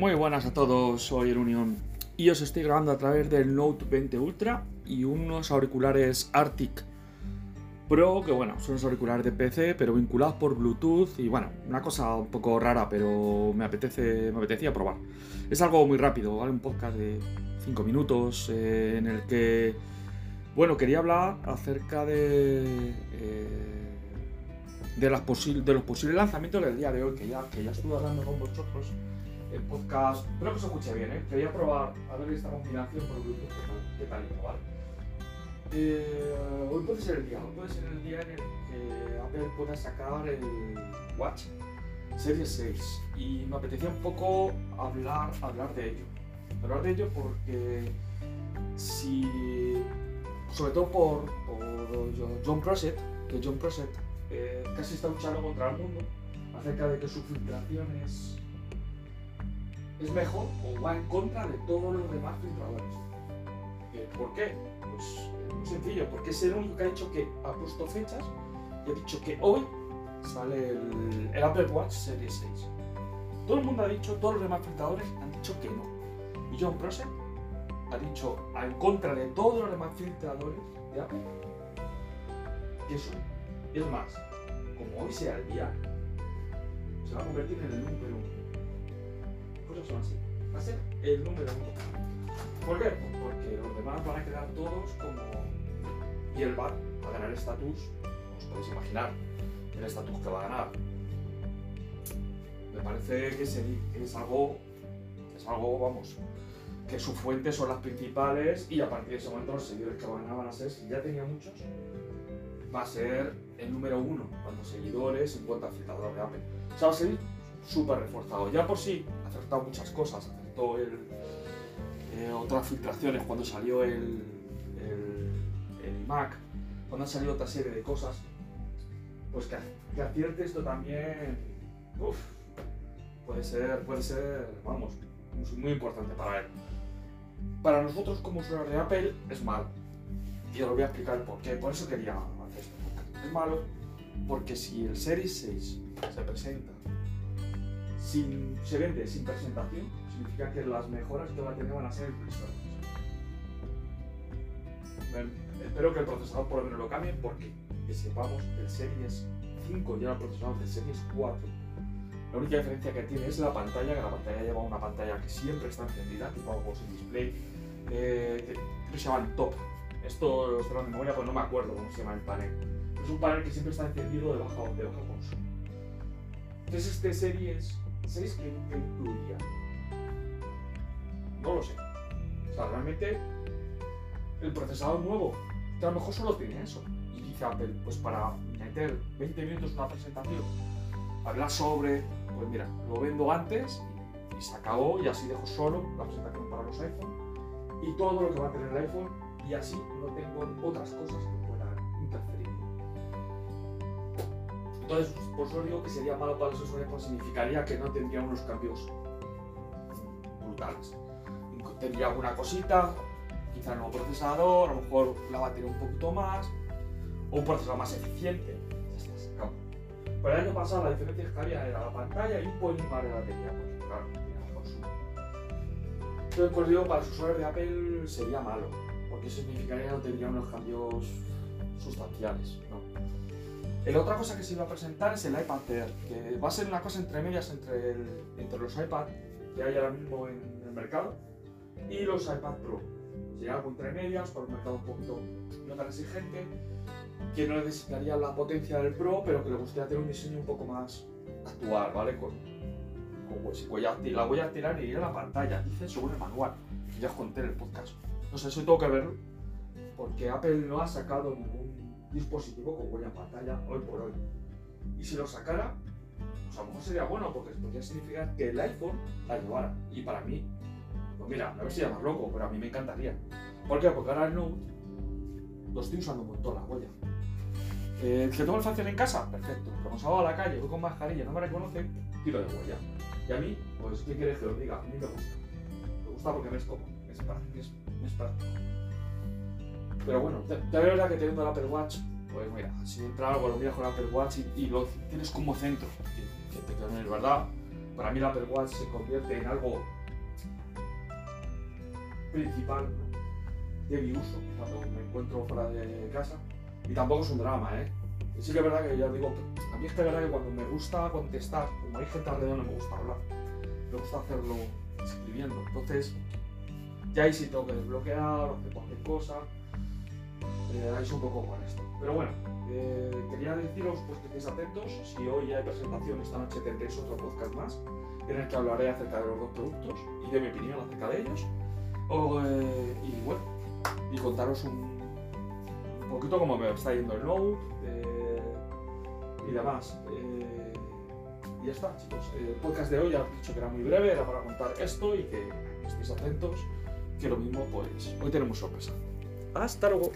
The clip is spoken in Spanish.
Muy buenas a todos, soy el Unión y os estoy grabando a través del Note 20 Ultra y unos auriculares Arctic Pro, que bueno, son unos auriculares de PC, pero vinculados por Bluetooth y bueno, una cosa un poco rara, pero me apetece, me apetecía probar. Es algo muy rápido. Un podcast de 5 minutos eh, en el que, bueno, quería hablar acerca de... eh, de, de los posibles lanzamientos del día de hoy, que ya, que ya estuve hablando con vosotros el podcast. Espero que se escuche bien, ¿eh? Quería probar a ver esta combinación por Bluetooth, qué tal, qué tal ¿vale? Eh, hoy puede ser el día, hoy puede ser el día en el que Apple pueda sacar el Watch Series 6 y me apetecía un poco hablar, hablar de ello. Hablar de ello porque si, sobre todo por, por John Prosser, que John Prosser eh, casi está luchando contra el mundo acerca de que su filtración es, mejor o va en contra de todos los demás filtradores. Eh, ¿Por qué? Pues eh, muy sencillo, porque es el único que ha dicho que ha puesto fechas y ha dicho que hoy sale el, Apple Watch Series 6. Todo el mundo ha dicho, todos los demás filtradores han dicho que no. Y John Prosser ha dicho en contra de todos los demás filtradores de Apple que eso. Es más, como hoy sea el día, se va a convertir en el número uno. Va a ser el número uno. ¿Por qué? Porque los demás van a quedar todos como. Y él va a ganar estatus, os podéis imaginar el estatus que va a ganar. Me parece que, es algo. Es algo, vamos, que sus fuentes son las principales y a partir de ese momento los seguidores que van a van a ser, si ya tenía muchos, va a ser el número uno cuanto seguidores, en cuanto a de Apple. O sea, va a ser súper reforzado. Ya por sí acertado muchas cosas, acertó el, eh, otras filtraciones cuando salió el, el, el iMac, cuando han salido otra serie de cosas, pues que, que acierte esto también, uf, puede ser, puede ser, vamos, muy- importante para él. Para nosotros como usuarios de Apple es malo. Y os lo voy a explicar por qué. Por eso quería hacer esto. Es malo porque si el Series 6 se presenta sin, se vende sin presentación, significa que las mejoras que va a tener van a ser impresionantes. Espero que el procesador por lo menos lo cambie porque que sepamos el Series 5 lleva el procesador del Series 4. La única diferencia que tiene es la pantalla, que la pantalla lleva una pantalla que siempre está encendida, tipo sin display, eh, que se llaman top. Esto lo estoy de memoria, pues no me acuerdo cómo se llama el panel. Es un panel que siempre está encendido de bajo, de bajo consumo. Entonces este Series 6 que incluiría. No lo sé. O sea, realmente el procesador nuevo, que a lo mejor solo tiene eso. Y dice Apple, pues para meter 20 minutos una presentación, hablar sobre, pues mira, lo vendo antes y, y se acabó y así dejo solo la presentación para los iPhone y todo lo que va a tener el iPhone y así no tengo otras cosas que puedan interferir. Entonces, por eso digo que sería malo para los usuarios, pues significaría que no tendría unos cambios brutales. Tendría alguna cosita, quizá el nuevo procesador, a lo mejor la batería un poquito más, o un procesador más eficiente. Acabó. Pero el año pasado la diferencia que había era la pantalla y un poquito más de batería, pues claro, más consumo. Entonces, pues digo, para los usuarios de Apple sería malo, porque eso significaría que no tendría unos cambios sustanciales, ¿no? La otra cosa que se iba a presentar es el iPad Air, que va a ser una cosa entre medias entre, el- entre los iPad que hay ahora mismo en el mercado y los iPad Pro. Sería algo entre medias, para un mercado un poquito no tan exigente, que no necesitaría la potencia del Pro, pero que le gustaría tener un diseño un poco más actual, ¿vale? Con, con hue- huella la huella tirar y a la pantalla, dice según el manual, que ya os conté en el podcast. No sé, eso tengo que verlo, porque Apple no ha sacado ningún dispositivo con huella en pantalla hoy por hoy. Y si lo sacara, pues a lo mejor sería bueno, porque podría significar que el iPhone la llevara. Y para mí, pues mira, a ver si llamas loco, pero a mí me encantaría. ¿Por qué? Porque ahora el Note lo estoy usando un montón la huella. Eh, ¿Que tengo el fácil en casa? Perfecto. Como salgo a la calle, voy con mascarilla, no me reconocen, tiro de huella. Y a mí, pues, ¿qué quieres que os diga? A mí me gusta. Me gusta porque me es cómodo. Es, es práctico. Pero bueno, te verdad que teniendo el Apple Watch, pues mira, si entra algo, lo miras con el Apple Watch y, lo tienes como centro. Que, que queda en verdad, para mí el Apple Watch se convierte en algo principal de mi uso cuando me encuentro fuera de casa. Y tampoco es un drama, ¿eh? Sí que es verdad que ya digo, a mí es que es verdad que cuando me gusta contestar, como hay gente alrededor no me gusta hablar, me gusta hacerlo escribiendo. Entonces, ya ahí sí tengo que desbloquear o hacer cualquier cosa. Eh, un poco con esto. Pero bueno, eh, quería deciros pues, que estéis atentos. Si hoy hay presentación, esta noche tendréis otro podcast más en el que hablaré acerca de los dos productos y de mi opinión acerca de ellos. O, eh, y bueno, y contaros un, un poquito cómo me está yendo el Note eh, y demás. Eh, y ya está, chicos. El podcast de hoy ya os he dicho que era muy breve, era para contar esto y que estéis atentos, que lo mismo, pues hoy tenemos sorpresa. Hasta luego.